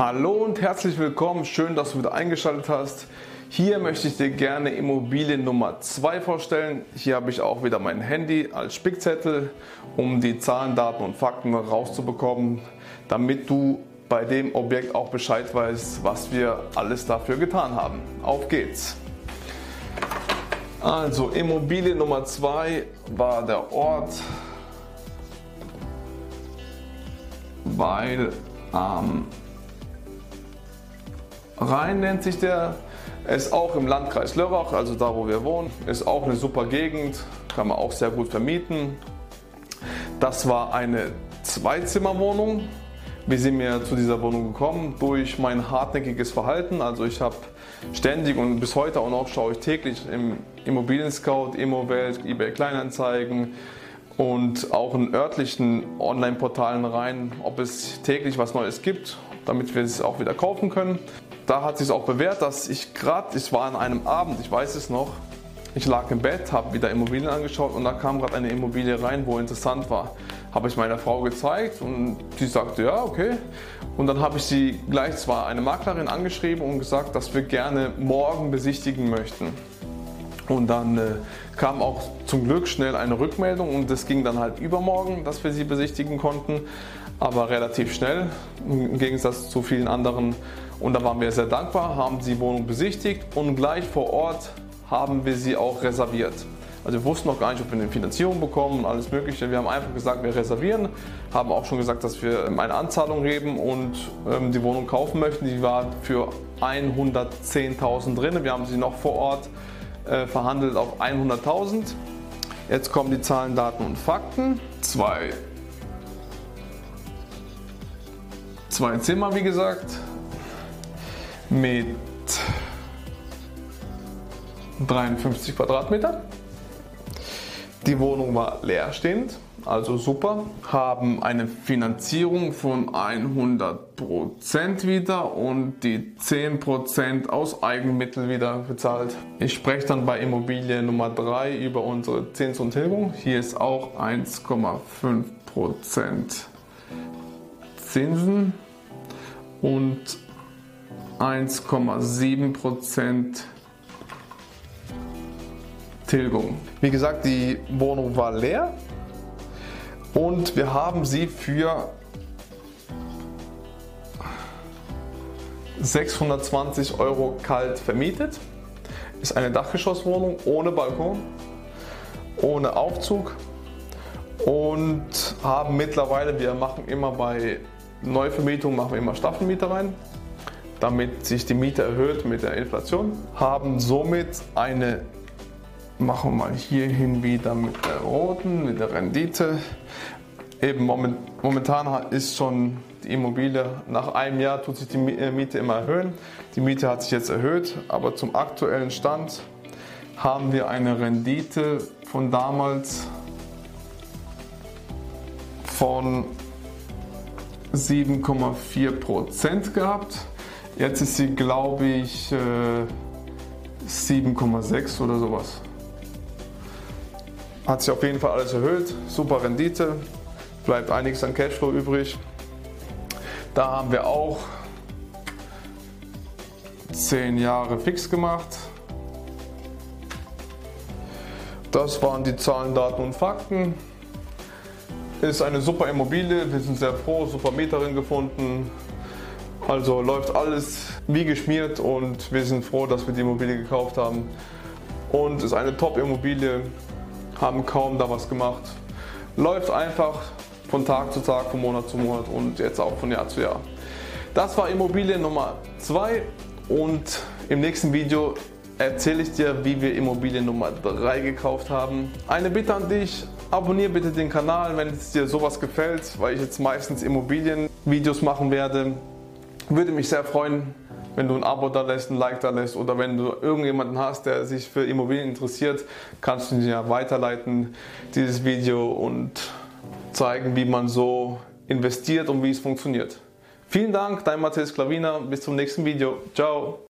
Hallo und herzlich willkommen, schön, dass du wieder eingeschaltet hast. Hier möchte ich dir gerne Immobilie Nummer 2 vorstellen. Hier habe ich auch wieder mein Handy als Spickzettel, um die Zahlen, Daten und Fakten rauszubekommen, damit du bei dem Objekt auch Bescheid weißt, was wir alles dafür getan haben. Auf geht's! Also Immobilie Nummer 2 war der Ort, weil am Rhein nennt sich der, ist auch im Landkreis Lörrach, also da wo wir wohnen, ist auch eine super Gegend, kann man auch sehr gut vermieten. Das war eine Zweizimmerwohnung. Wie sind wir zu dieser Wohnung gekommen? Durch mein hartnäckiges Verhalten. Also ich habe ständig und bis heute auch noch schaue ich täglich im Immobilien Scout, Immowelt, eBay Kleinanzeigen und auch in örtlichen Online-Portalen rein, ob es täglich was Neues gibt, damit wir es auch wieder kaufen können da hat sich auch bewährt, dass ich gerade, ich war an einem Abend, ich weiß es noch, ich lag im Bett, habe wieder Immobilien angeschaut und da kam gerade eine Immobilie rein, wo interessant war. Habe ich meiner Frau gezeigt und sie sagte, ja, okay. Und dann habe ich sie gleich zwar eine Maklerin angeschrieben und gesagt, dass wir gerne morgen besichtigen möchten. Und dann äh, kam auch zum Glück schnell eine Rückmeldung und es ging dann halt übermorgen, dass wir sie besichtigen konnten, aber relativ schnell im Gegensatz zu vielen anderen und da waren wir sehr dankbar, haben die Wohnung besichtigt und gleich vor Ort haben wir sie auch reserviert. Also wir wussten noch gar nicht, ob wir eine Finanzierung bekommen und alles Mögliche. Wir haben einfach gesagt, wir reservieren, haben auch schon gesagt, dass wir eine Anzahlung geben und ähm, die Wohnung kaufen möchten. Die war für 110.000 drin. Wir haben sie noch vor Ort äh, verhandelt auf 100.000. Jetzt kommen die Zahlen, Daten und Fakten. Zwei, zwei Zimmer, wie gesagt mit 53 Quadratmeter. Die Wohnung war leerstehend, also super. Haben eine Finanzierung von 100% wieder und die 10% aus Eigenmitteln wieder bezahlt. Ich spreche dann bei Immobilie Nummer 3 über unsere Zins und Tilgung. Hier ist auch 1,5% Zinsen und 1,7% Tilgung. Wie gesagt, die Wohnung war leer und wir haben sie für 620 Euro kalt vermietet. Ist eine Dachgeschosswohnung ohne Balkon, ohne Aufzug und haben mittlerweile, wir machen immer bei Neuvermietung, machen wir immer Staffelmieter rein damit sich die Miete erhöht mit der Inflation, haben somit eine, machen wir mal hier hin wieder mit der roten, mit der Rendite. Eben momentan ist schon die Immobilie, nach einem Jahr tut sich die äh, Miete immer erhöhen. Die Miete hat sich jetzt erhöht, aber zum aktuellen Stand haben wir eine Rendite von damals von 7,4% gehabt. Jetzt ist sie, glaube ich, 7,6 äh, oder sowas. Hat sich auf jeden Fall alles erhöht. Super Rendite. Bleibt einiges an Cashflow übrig. Da haben wir auch 10 Jahre fix gemacht. Das waren die Zahlen, Daten und Fakten. Ist eine super Immobilie. Wir sind sehr froh, super Mieterin gefunden. Also läuft alles wie geschmiert und wir sind froh, dass wir die Immobilie gekauft haben. Und ist eine Top-Immobilie, haben kaum da was gemacht. Läuft einfach von Tag zu Tag, von Monat zu Monat und jetzt auch von Jahr zu Jahr. Das war Immobilie Nummer 2 und im nächsten Video erzähle ich dir, wie wir Immobilie Nummer 3 gekauft haben. Eine Bitte an dich, abonniere bitte den Kanal, wenn es dir sowas gefällt, weil ich jetzt meistens Immobilienvideos machen werde. Würde mich sehr freuen, wenn du ein Abo da lässt, ein Like da lässt oder wenn du irgendjemanden hast, der sich für Immobilien interessiert, kannst du ihn ja weiterleiten, dieses Video und zeigen, wie man so investiert und wie es funktioniert. Vielen Dank, dein Matthias Klavina. Bis zum nächsten Video. Ciao.